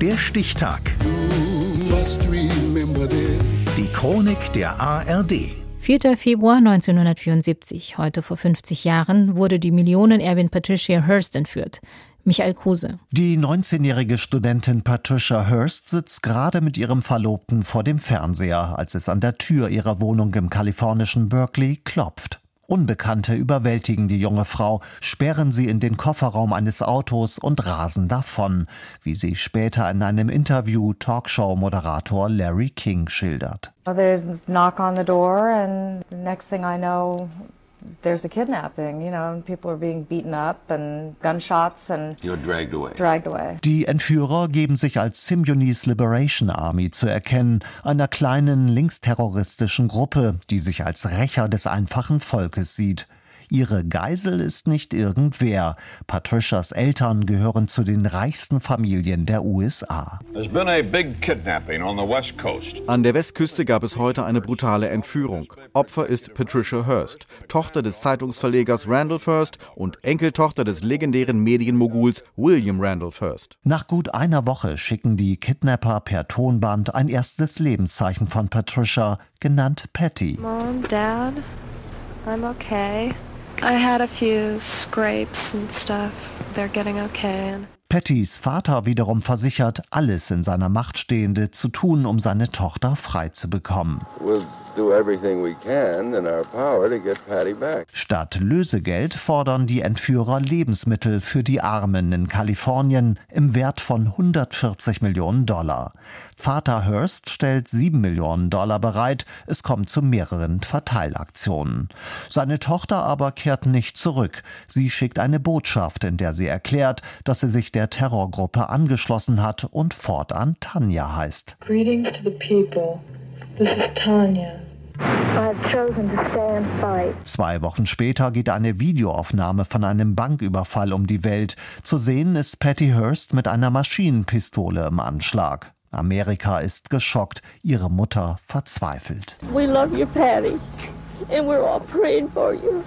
Der Stichtag. Die Chronik der ARD. 4. Februar 1974, heute vor 50 Jahren, wurde die Millionenerbin Patricia Hearst entführt. Michael Kruse. Die 19-jährige Studentin Patricia Hearst sitzt gerade mit ihrem Verlobten vor dem Fernseher, als es an der Tür ihrer Wohnung im kalifornischen Berkeley klopft. Unbekannte überwältigen die junge Frau, sperren sie in den Kofferraum eines Autos und rasen davon, wie sie später in einem Interview Talkshow-Moderator Larry King schildert. They knock on the door and the next thing I know there's a kidnapping, you know, and people are being beaten up and gunshots and You're dragged away. dragged away. Die Entführer geben sich als Symbionese Liberation Army zu erkennen, einer kleinen linksterroristischen Gruppe, die sich als Rächer des einfachen Volkes sieht. Ihre Geisel ist nicht irgendwer. Patricias Eltern gehören zu den reichsten Familien der USA. An der Westküste gab es heute eine brutale Entführung. Opfer ist Patricia Hearst, Tochter des Zeitungsverlegers Randolph Hearst und Enkeltochter des legendären Medienmoguls William Randolph Hearst. Nach gut einer Woche schicken die Kidnapper per Tonband ein erstes Lebenszeichen von Patricia, genannt Patty. Mom, Dad, I'm okay. I had a few scrapes and stuff. They're getting okay. Pattys Vater wiederum versichert, alles in seiner Macht Stehende zu tun, um seine Tochter frei zu bekommen. Statt Lösegeld fordern die Entführer Lebensmittel für die Armen in Kalifornien im Wert von 140 Millionen Dollar. Vater Hearst stellt 7 Millionen Dollar bereit. Es kommt zu mehreren Verteilaktionen. Seine Tochter aber kehrt nicht zurück. Sie schickt eine Botschaft, in der sie erklärt, dass sie sich der Terrorgruppe angeschlossen hat und fortan Tanja heißt. Greetings to the people. This is Tanya. Zwei Wochen später geht eine Videoaufnahme von einem Banküberfall um die Welt. Zu sehen ist Patty Hearst mit einer Maschinenpistole im Anschlag. Amerika ist geschockt, ihre Mutter verzweifelt. We love you, Patty, and we're all praying for you.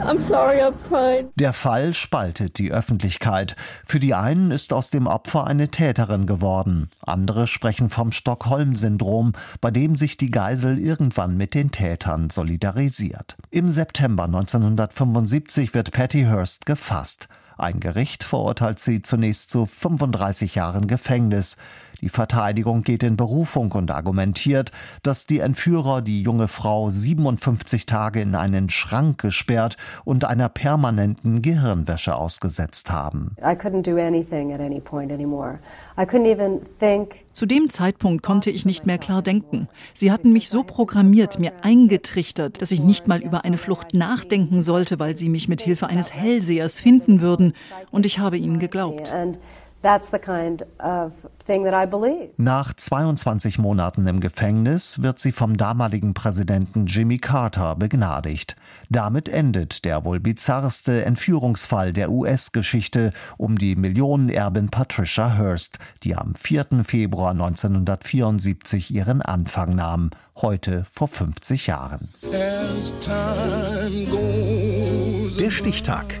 I'm sorry, I'm crying. Der Fall spaltet die Öffentlichkeit. Für die einen ist aus dem Opfer eine Täterin geworden. Andere sprechen vom Stockholm-Syndrom, bei dem sich die Geisel irgendwann mit den Tätern solidarisiert. Im September 1975 wird Patty Hearst gefasst. Ein Gericht verurteilt sie zunächst zu 35 Jahren Gefängnis. Die Verteidigung geht in Berufung und argumentiert, dass die Entführer die junge Frau 57 Tage in einen Schrank gesperrt und einer permanenten Gehirnwäsche ausgesetzt haben. Zu dem Zeitpunkt konnte ich nicht mehr klar denken. Sie hatten mich so programmiert, mir eingetrichtert, dass ich nicht mal über eine Flucht nachdenken sollte, weil sie mich mit Hilfe eines Hellsehers finden würden. Und ich habe ihnen geglaubt. Nach 22 Monaten im Gefängnis wird sie vom damaligen Präsidenten Jimmy Carter begnadigt. Damit endet der wohl bizarrste Entführungsfall der US-Geschichte um die Millionenerbin Patricia Hearst, die am 4. Februar 1974 ihren Anfang nahm, heute vor 50 Jahren. Der Stichtag.